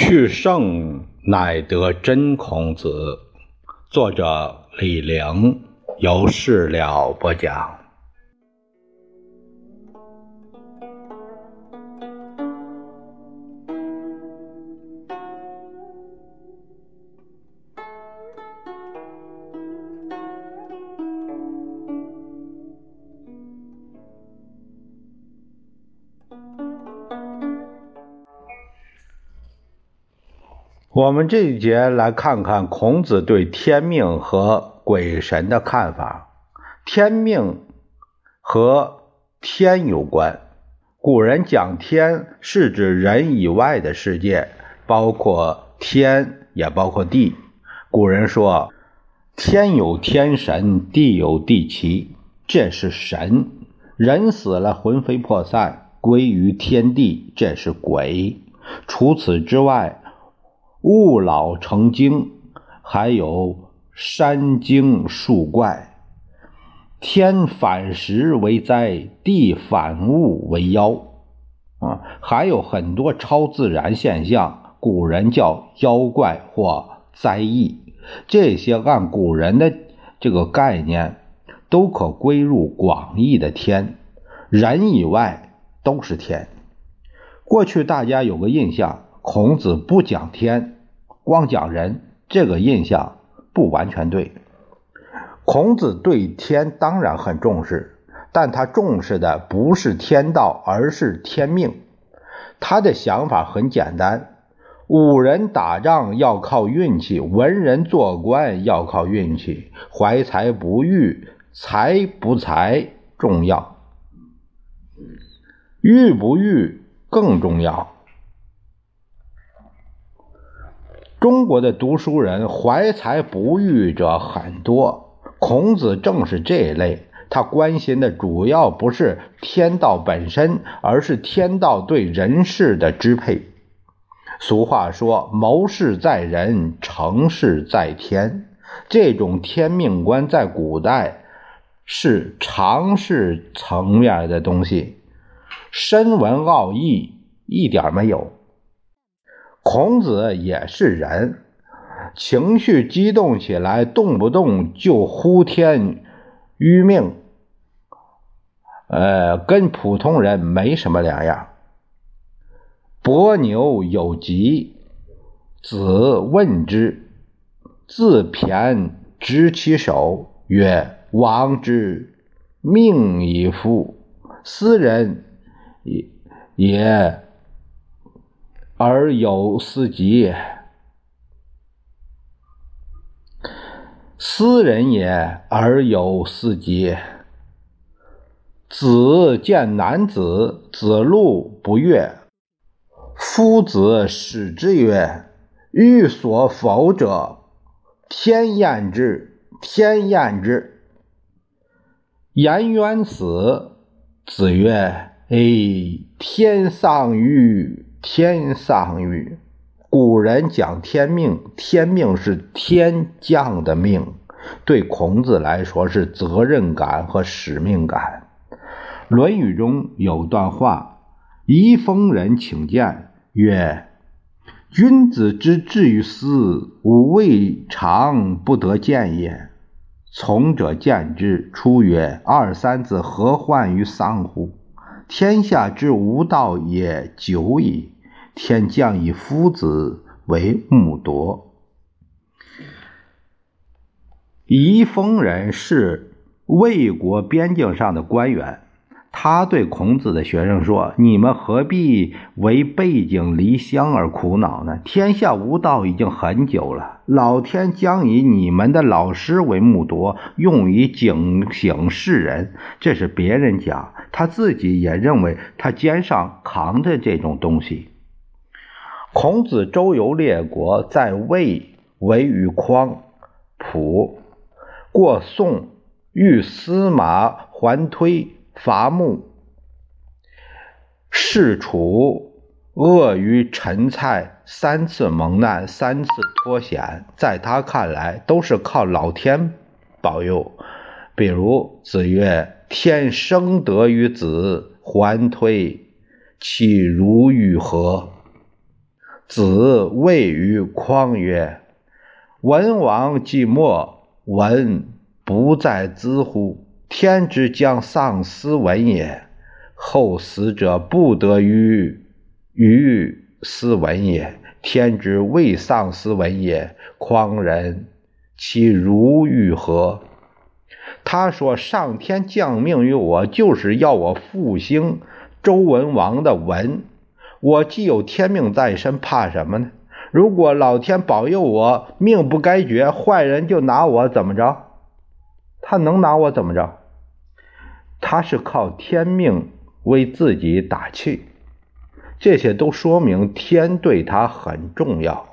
去圣乃得真孔子，作者李陵，由事了播讲。我们这一节来看看孔子对天命和鬼神的看法。天命和天有关，古人讲天是指人以外的世界，包括天，也包括地。古人说：“天有天神，地有地奇。”这是神。人死了，魂飞魄散，归于天地，这是鬼。除此之外。物老成精，还有山精树怪，天反时为灾，地反物为妖，啊，还有很多超自然现象，古人叫妖怪或灾异。这些按古人的这个概念，都可归入广义的天，人以外都是天。过去大家有个印象。孔子不讲天，光讲人，这个印象不完全对。孔子对天当然很重视，但他重视的不是天道，而是天命。他的想法很简单：武人打仗要靠运气，文人做官要靠运气。怀才不遇，才不才重要，遇不遇更重要。中国的读书人怀才不遇者很多，孔子正是这一类。他关心的主要不是天道本身，而是天道对人事的支配。俗话说：“谋事在人，成事在天。”这种天命观在古代是常识层面的东西，深文奥义一点没有。孔子也是人，情绪激动起来，动不动就呼天吁命，呃，跟普通人没什么两样。伯牛有疾，子问之，自骈执其手，曰：“王之命矣夫！斯人也也。”而有司机，斯人也；而有司机，子见男子，子路不悦。夫子使之曰：“欲所否者，天厌之，天厌之。”颜渊死，子曰：“哎，天丧于。”天丧于古人讲天命，天命是天降的命，对孔子来说是责任感和使命感。《论语》中有段话：“夷封人请见，曰：‘君子之志于斯，吾未尝不得见也。’从者见之，出曰：‘二三子何患于丧乎？’”天下之无道也久矣，天将以夫子为木铎。宜丰人是魏国边境上的官员。他对孔子的学生说：“你们何必为背井离乡而苦恼呢？天下无道已经很久了，老天将以你们的老师为木铎，用以警醒世人。这是别人讲，他自己也认为他肩上扛着这种东西。”孔子周游列国，在魏为与匡、蒲，过宋遇司马桓推。伐木，士楚恶于陈蔡，三次蒙难，三次脱险，在他看来都是靠老天保佑。比如子曰：“天生德于子，还推，岂如与何？”子谓于匡曰：“文王既没，文不在兹乎？天之将丧斯文也，后死者不得于于斯文也。天之未丧斯文也，匡人其如欲何？”他说：“上天降命于我，就是要我复兴周文王的文。我既有天命在身，怕什么呢？如果老天保佑我命不该绝，坏人就拿我怎么着？他能拿我怎么着？他是靠天命为自己打气。这些都说明天对他很重要。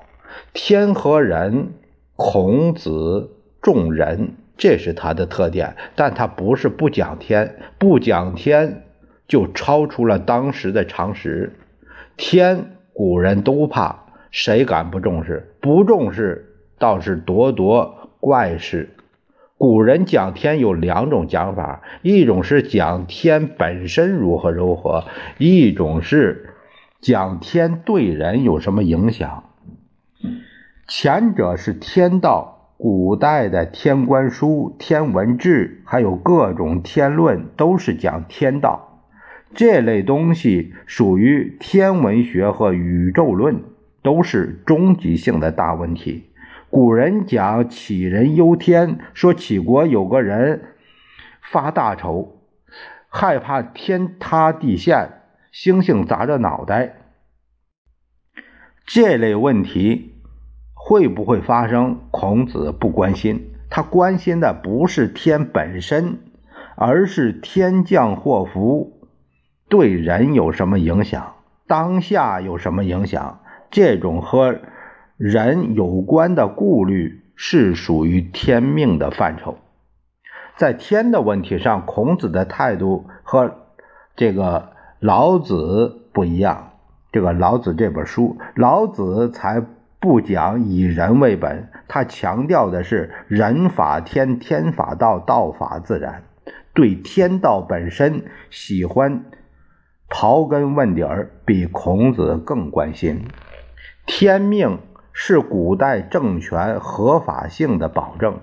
天和人，孔子重人。”这是他的特点，但他不是不讲天，不讲天就超出了当时的常识。天古人都怕，谁敢不重视？不重视倒是咄咄怪事。古人讲天有两种讲法，一种是讲天本身如何如何，一种是讲天对人有什么影响。前者是天道。古代的天官书、天文志，还有各种天论，都是讲天道这类东西，属于天文学和宇宙论，都是终极性的大问题。古人讲杞人忧天，说杞国有个人发大愁，害怕天塌地陷，星星砸着脑袋。这类问题。会不会发生？孔子不关心，他关心的不是天本身，而是天降祸福对人有什么影响，当下有什么影响。这种和人有关的顾虑是属于天命的范畴。在天的问题上，孔子的态度和这个老子不一样。这个老子这本书，老子才。不讲以人为本，他强调的是人法天，天法道，道法自然。对天道本身喜欢刨根问底儿，比孔子更关心。天命是古代政权合法性的保证，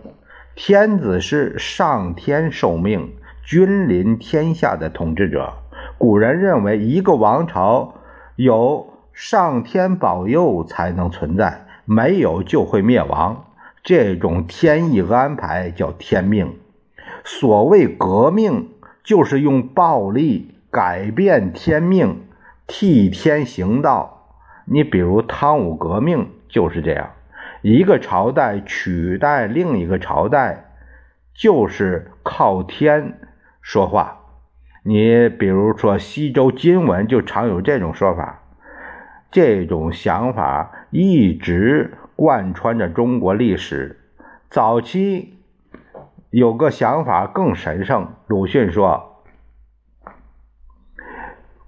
天子是上天受命、君临天下的统治者。古人认为，一个王朝有。上天保佑才能存在，没有就会灭亡。这种天意安排叫天命。所谓革命，就是用暴力改变天命，替天行道。你比如汤武革命就是这样，一个朝代取代另一个朝代，就是靠天说话。你比如说西周金文，就常有这种说法。这种想法一直贯穿着中国历史。早期有个想法更神圣，鲁迅说：“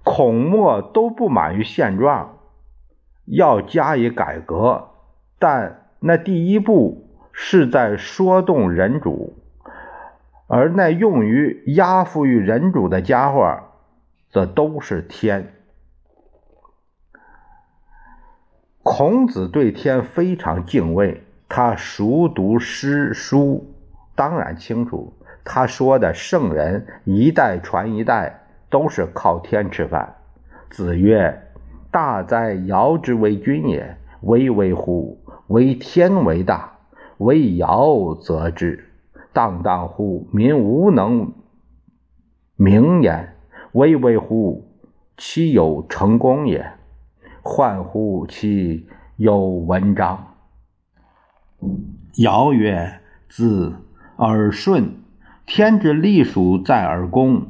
孔墨都不满于现状，要加以改革。但那第一步是在说动人主，而那用于压服于人主的家伙，则都是天。”孔子对天非常敬畏，他熟读诗书，当然清楚。他说的圣人一代传一代，都是靠天吃饭。子曰：“大哉尧之为君也！巍巍乎！为天为大，为尧则之。荡荡乎！民无能名焉。巍巍乎！其有成功也。”患乎其有文章。尧曰：“子耳顺，天之隶属在耳躬，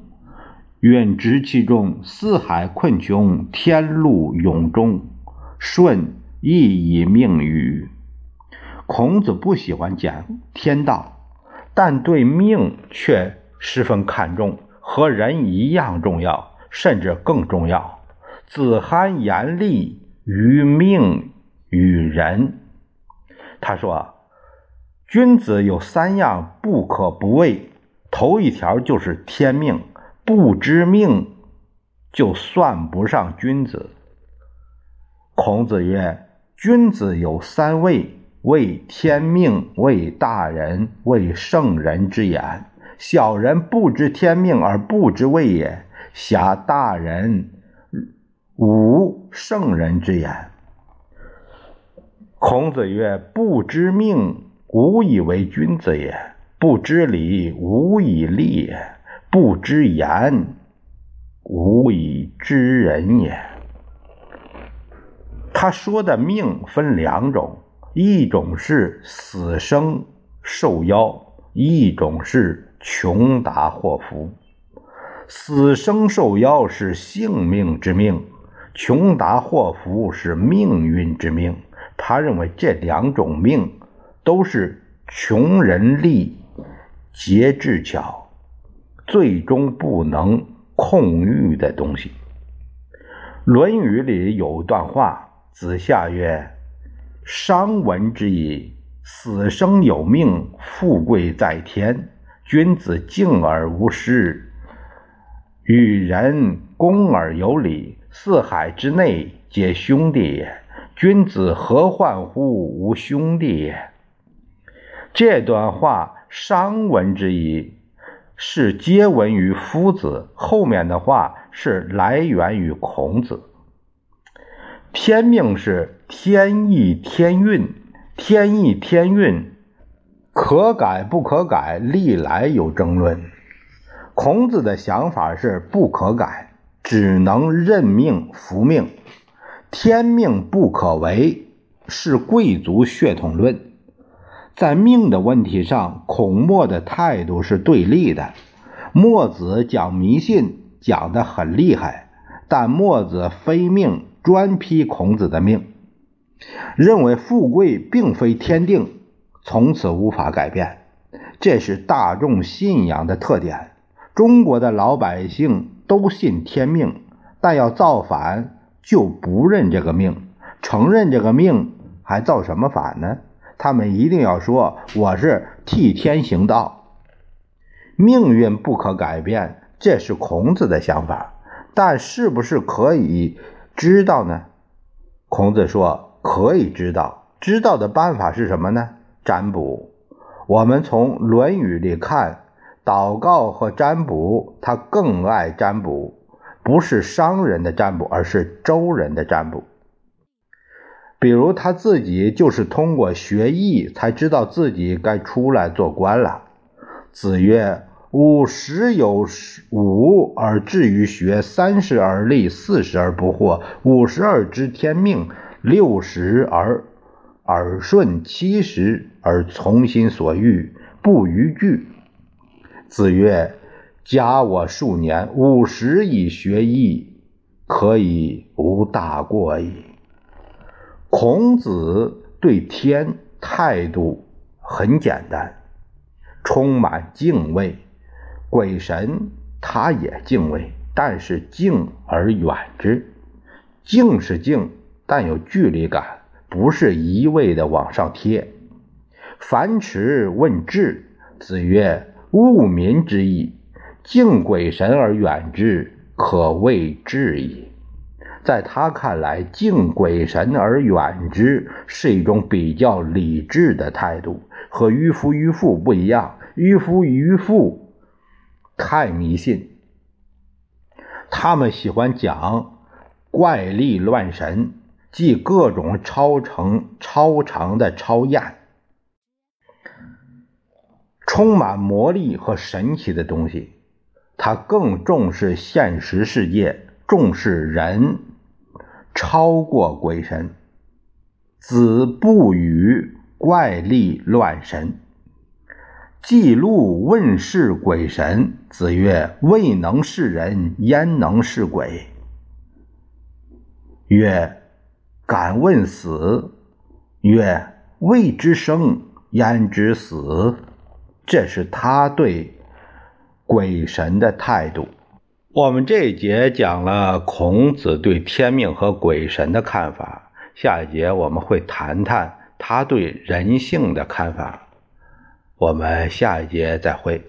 允直其中，四海困穷，天路永终。舜亦以命于。”孔子不喜欢讲天道，但对命却十分看重，和人一样重要，甚至更重要。子罕言厉于命与人。他说：“君子有三样不可不畏，头一条就是天命，不知命就算不上君子。”孔子曰：“君子有三畏：畏天命，畏大人，畏圣人之言。小人不知天命而不知畏也，侠大人无圣人之言。孔子曰：“不知命，无以为君子也；不知礼，无以立也；不知言，无以知人也。”他说的命分两种，一种是死生受夭，一种是穷达祸福。死生受夭是性命之命，穷达祸福是命运之命。他认为这两种命都是穷人力竭智巧，最终不能控御的东西。《论语》里有段话：“子夏曰：‘商闻之矣，死生有命，富贵在天。君子敬而无失，与人恭而有礼。四海之内，皆兄弟也。’”君子何患乎无兄弟也？这段话商闻之矣是皆闻于夫子，后面的话是来源于孔子。天命是天意天运，天意天运可改不可改，历来有争论。孔子的想法是不可改，只能认命服命。天命不可违，是贵族血统论。在命的问题上，孔墨的态度是对立的。墨子讲迷信讲得很厉害，但墨子非命，专批孔子的命，认为富贵并非天定，从此无法改变。这是大众信仰的特点。中国的老百姓都信天命，但要造反。就不认这个命，承认这个命，还造什么反呢？他们一定要说我是替天行道，命运不可改变，这是孔子的想法。但是不是可以知道呢？孔子说可以知道，知道的办法是什么呢？占卜。我们从《论语》里看，祷告和占卜，他更爱占卜。不是商人的占卜，而是周人的占卜。比如他自己就是通过学艺才知道自己该出来做官了。子曰：“五十有五而志于学，三十而立，四十而不惑，五十而知天命，六十而耳顺，七十而从心所欲，不逾矩。”子曰。加我数年，五十以学艺，可以无大过矣。孔子对天态度很简单，充满敬畏。鬼神他也敬畏，但是敬而远之。敬是敬，但有距离感，不是一味的往上贴。樊迟问智，子曰：“务民之义。”敬鬼神而远之，可谓智矣。在他看来，敬鬼神而远之是一种比较理智的态度，和迂夫迂妇不一样。迂夫迂妇太迷信，他们喜欢讲怪力乱神，即各种超常、超常的超验，充满魔力和神奇的东西。他更重视现实世界，重视人，超过鬼神。子不语怪力乱神。记录问世鬼神。子曰：“未能是人，焉能是鬼？”曰：“敢问死。”曰：“未知生，焉知死？”这是他对。鬼神的态度。我们这一节讲了孔子对天命和鬼神的看法，下一节我们会谈谈他对人性的看法。我们下一节再会。